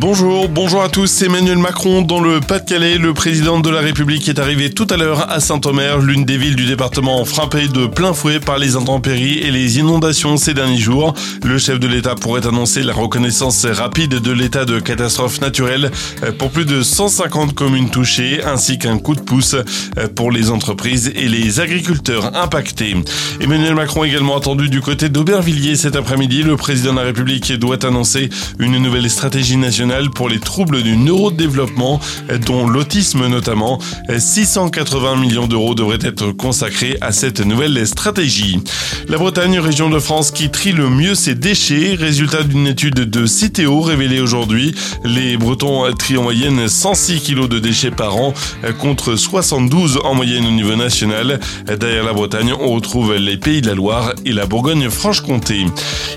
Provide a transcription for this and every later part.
Bonjour, bonjour à tous. Emmanuel Macron dans le Pas-de-Calais. Le président de la République est arrivé tout à l'heure à Saint-Omer, l'une des villes du département frappée de plein fouet par les intempéries et les inondations ces derniers jours. Le chef de l'État pourrait annoncer la reconnaissance rapide de l'état de catastrophe naturelle pour plus de 150 communes touchées, ainsi qu'un coup de pouce pour les entreprises et les agriculteurs impactés. Emmanuel Macron également attendu du côté d'Aubervilliers cet après-midi. Le président de la République doit annoncer une nouvelle stratégie nationale pour les troubles du neurodéveloppement, dont l'autisme notamment. 680 millions d'euros devraient être consacrés à cette nouvelle stratégie. La Bretagne, région de France qui trie le mieux ses déchets, résultat d'une étude de Citeo révélée aujourd'hui. Les Bretons trient en moyenne 106 kg de déchets par an contre 72 en moyenne au niveau national. Derrière la Bretagne, on retrouve les Pays de la Loire et la Bourgogne-Franche-Comté.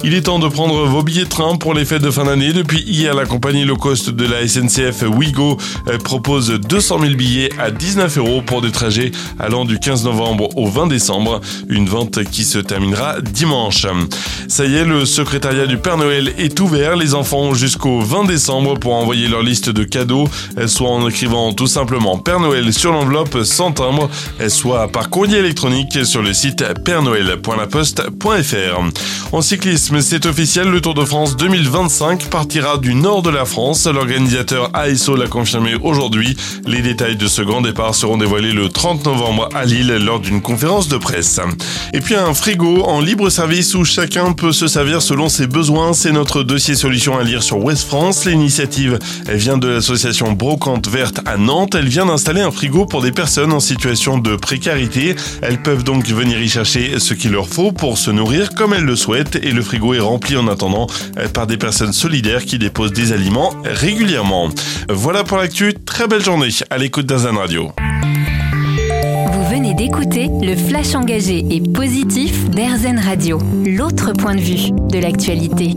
Il est temps de prendre vos billets de train pour les fêtes de fin d'année. Depuis hier, la compagnie low cost de la SNCF Wigo euh, propose 200 000 billets à 19 euros pour des trajets allant du 15 novembre au 20 décembre. Une vente qui se terminera dimanche. Ça y est, le secrétariat du Père Noël est ouvert. Les enfants ont jusqu'au 20 décembre pour envoyer leur liste de cadeaux, euh, soit en écrivant tout simplement Père Noël sur l'enveloppe sans timbre, euh, soit par courrier électronique sur le site pèrenoël.laposte.fr. En cyclisme, c'est officiel, le Tour de France 2025 partira du nord de la France. L'organisateur ASO l'a confirmé aujourd'hui. Les détails de ce grand départ seront dévoilés le 30 novembre à Lille lors d'une conférence de presse. Et puis un frigo en libre service où chacun peut se servir selon ses besoins. C'est notre dossier solution à lire sur West France. L'initiative vient de l'association Brocante Verte à Nantes. Elle vient d'installer un frigo pour des personnes en situation de précarité. Elles peuvent donc venir y chercher ce qu'il leur faut pour se nourrir comme elles le souhaitent et le frigo est rempli en attendant euh, par des personnes solidaires qui déposent des aliments régulièrement. Voilà pour l'actu, très belle journée à l'écoute d'Azan Radio. Vous venez d'écouter le flash engagé et positif d'Airzen Radio, l'autre point de vue de l'actualité.